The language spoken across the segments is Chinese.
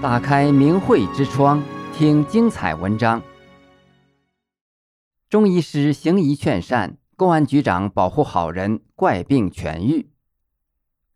打开明慧之窗，听精彩文章。中医师行医劝善，公安局长保护好人，怪病痊愈。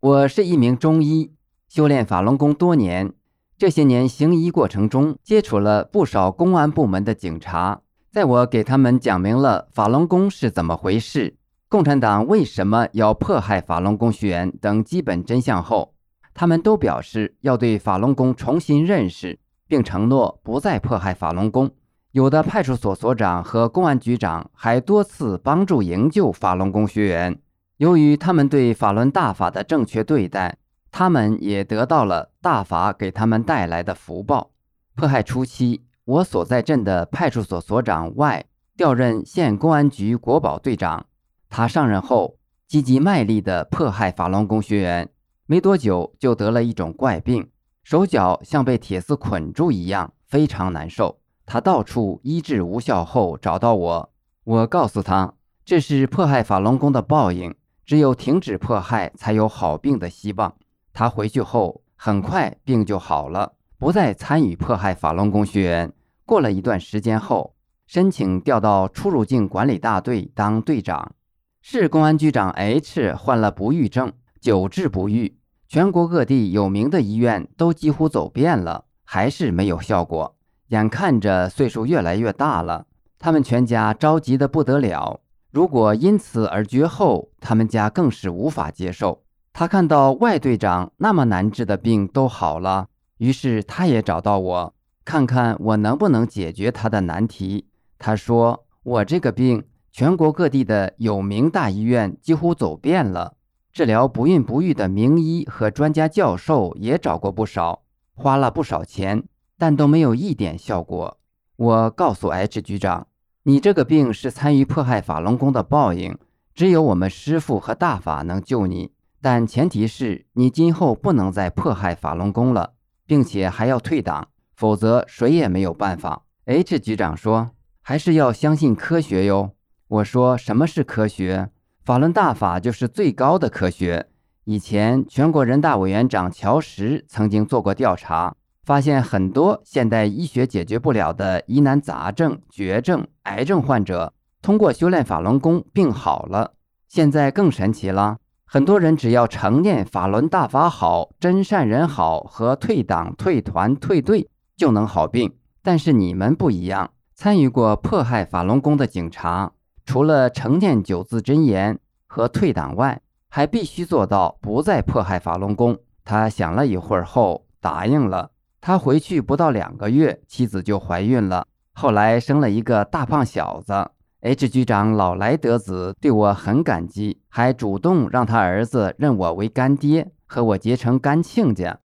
我是一名中医，修炼法轮功多年。这些年行医过程中，接触了不少公安部门的警察。在我给他们讲明了法轮功是怎么回事，共产党为什么要迫害法轮功学员等基本真相后，他们都表示要对法轮功重新认识，并承诺不再迫害法轮功。有的派出所所长和公安局长还多次帮助营救法轮功学员。由于他们对法轮大法的正确对待，他们也得到了大法给他们带来的福报。迫害初期，我所在镇的派出所所长外调任县公安局国保队长，他上任后积极卖力地迫害法轮功学员。没多久就得了一种怪病，手脚像被铁丝捆住一样，非常难受。他到处医治无效后找到我，我告诉他这是迫害法轮功的报应，只有停止迫害才有好病的希望。他回去后很快病就好了，不再参与迫害法轮功学员。过了一段时间后，申请调到出入境管理大队当队长。市公安局长 H 患了不育症，久治不愈。全国各地有名的医院都几乎走遍了，还是没有效果。眼看着岁数越来越大了，他们全家着急得不得了。如果因此而绝后，他们家更是无法接受。他看到外队长那么难治的病都好了，于是他也找到我，看看我能不能解决他的难题。他说：“我这个病，全国各地的有名大医院几乎走遍了。”治疗不孕不育的名医和专家教授也找过不少，花了不少钱，但都没有一点效果。我告诉 H 局长：“你这个病是参与迫害法轮功的报应，只有我们师父和大法能救你，但前提是你今后不能再迫害法轮功了，并且还要退党，否则谁也没有办法。”H 局长说：“还是要相信科学哟。”我说：“什么是科学？”法轮大法就是最高的科学。以前全国人大委员长乔石曾经做过调查，发现很多现代医学解决不了的疑难杂症、绝症、癌症患者，通过修炼法轮功病好了。现在更神奇了，很多人只要承念法轮大法好、真善人好和退党、退团、退队，就能好病。但是你们不一样，参与过迫害法轮功的警察。除了承念九字真言和退党外，还必须做到不再迫害法轮功。他想了一会儿后答应了。他回去不到两个月，妻子就怀孕了，后来生了一个大胖小子。H 局长老来得子，对我很感激，还主动让他儿子认我为干爹，和我结成干亲家。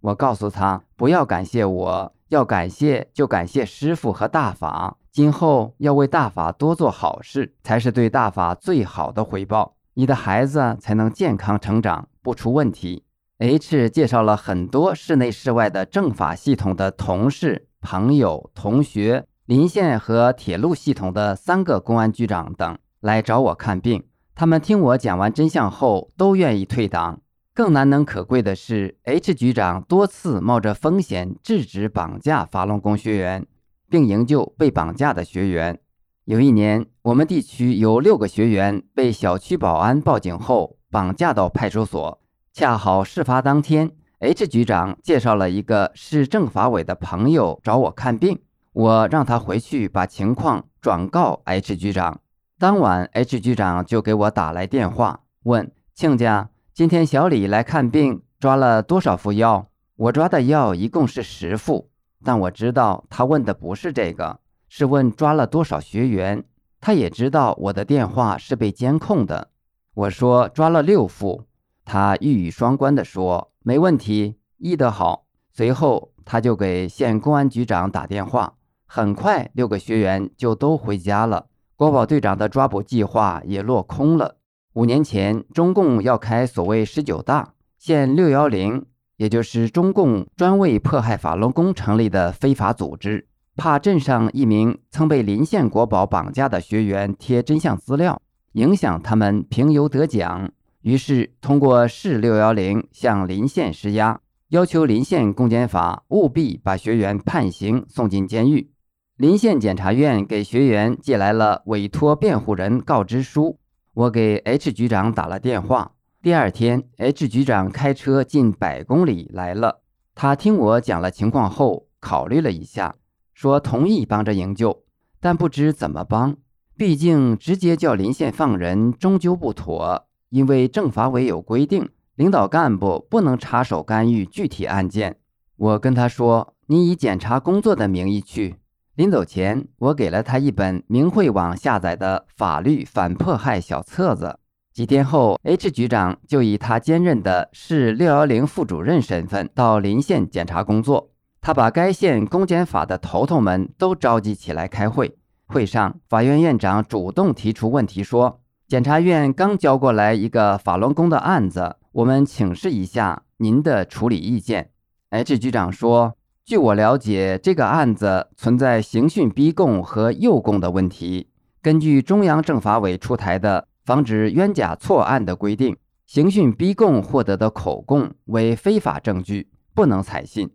我告诉他，不要感谢我，要感谢就感谢师傅和大法。今后要为大法多做好事，才是对大法最好的回报。你的孩子才能健康成长，不出问题。H 介绍了很多室内室外的政法系统的同事、朋友、同学，临县和铁路系统的三个公安局长等来找我看病。他们听我讲完真相后，都愿意退党。更难能可贵的是，H 局长多次冒着风险制止绑架法轮功学员。并营救被绑架的学员。有一年，我们地区有六个学员被小区保安报警后绑架到派出所。恰好事发当天，H 局长介绍了一个市政法委的朋友找我看病，我让他回去把情况转告 H 局长。当晚，H 局长就给我打来电话，问亲家：“今天小李来看病，抓了多少副药？”我抓的药一共是十副。但我知道他问的不是这个，是问抓了多少学员。他也知道我的电话是被监控的。我说抓了六副，他一语双关地说没问题，医得好。随后他就给县公安局长打电话，很快六个学员就都回家了。国宝队长的抓捕计划也落空了。五年前中共要开所谓十九大，县六幺零。也就是中共专为迫害法轮功成立的非法组织，怕镇上一名曾被临县国宝绑架的学员贴真相资料，影响他们评优得奖，于是通过市六幺零向临县施压，要求临县公检法务必把学员判刑送进监狱。临县检察院给学员寄来了委托辩护人告知书，我给 H 局长打了电话。第二天，H 局长开车近百公里来了。他听我讲了情况后，考虑了一下，说同意帮着营救，但不知怎么帮。毕竟直接叫临县放人终究不妥，因为政法委有规定，领导干部不能插手干预具体案件。我跟他说：“你以检察工作的名义去。”临走前，我给了他一本明慧网下载的法律反迫害小册子。几天后，H 局长就以他兼任的市六幺零副主任身份到临县检查工作。他把该县公检法的头头们都召集起来开会。会上，法院院长主动提出问题说：“检察院刚交过来一个法轮功的案子，我们请示一下您的处理意见。”H 局长说：“据我了解，这个案子存在刑讯逼供和诱供的问题。根据中央政法委出台的。”防止冤假错案的规定，刑讯逼供获得的口供为非法证据，不能采信。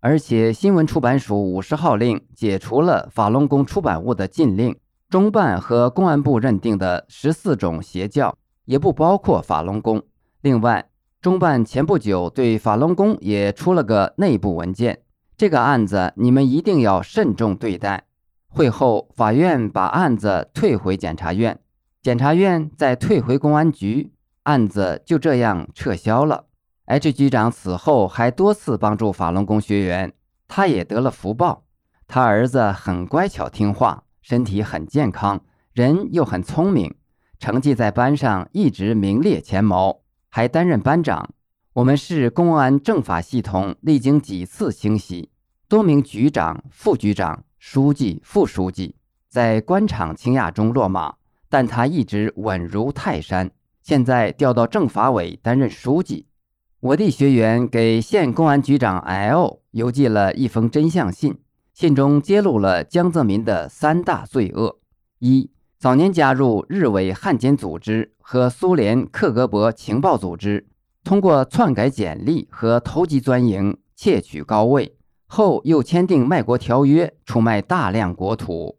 而且新闻出版署五十号令解除了法轮功出版物的禁令。中办和公安部认定的十四种邪教也不包括法轮功。另外，中办前不久对法轮功也出了个内部文件。这个案子你们一定要慎重对待。会后，法院把案子退回检察院。检察院再退回公安局，案子就这样撤销了。H 局长此后还多次帮助法轮功学员，他也得了福报。他儿子很乖巧听话，身体很健康，人又很聪明，成绩在班上一直名列前茅，还担任班长。我们市公安政法系统历经几次清洗，多名局长、副局长、书记、副书记在官场倾轧中落马。但他一直稳如泰山。现在调到政法委担任书记。我的学员给县公安局长 L 邮寄了一封真相信，信中揭露了江泽民的三大罪恶：一、早年加入日伪汉奸组织和苏联克格勃情报组织，通过篡改简历和投机钻营窃取高位，后又签订卖国条约，出卖大量国土；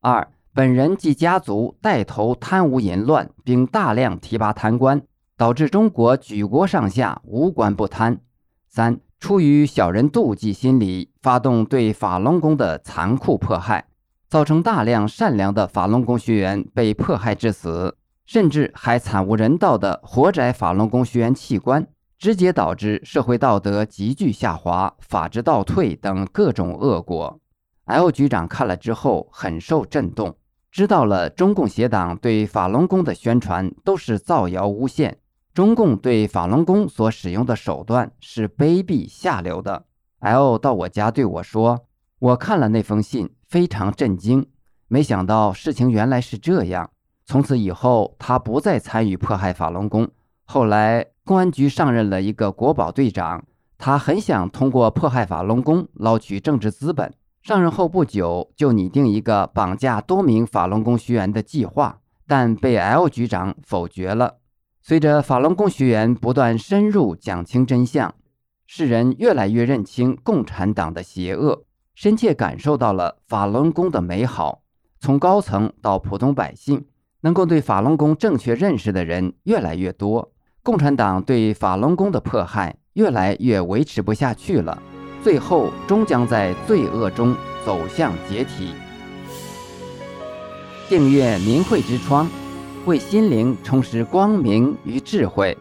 二、本人及家族带头贪污淫乱，并大量提拔贪官，导致中国举国上下无官不贪。三、出于小人妒忌心理，发动对法轮功的残酷迫害，造成大量善良的法轮功学员被迫害致死，甚至还惨无人道的活摘法轮功学员器官，直接导致社会道德急剧下滑、法治倒退等各种恶果。L 局长看了之后很受震动。知道了，中共邪党对法轮功的宣传都是造谣诬陷，中共对法轮功所使用的手段是卑鄙下流的。L 到我家对我说：“我看了那封信，非常震惊，没想到事情原来是这样。从此以后，他不再参与迫害法轮功。后来，公安局上任了一个国保队长，他很想通过迫害法轮功捞取政治资本。”上任后不久，就拟定一个绑架多名法轮功学员的计划，但被 L 局长否决了。随着法轮功学员不断深入讲清真相，世人越来越认清共产党的邪恶，深切感受到了法轮功的美好。从高层到普通百姓，能够对法轮功正确认识的人越来越多，共产党对法轮功的迫害越来越维持不下去了。最后终将在罪恶中走向解体。订阅明慧之窗，为心灵充实光明与智慧。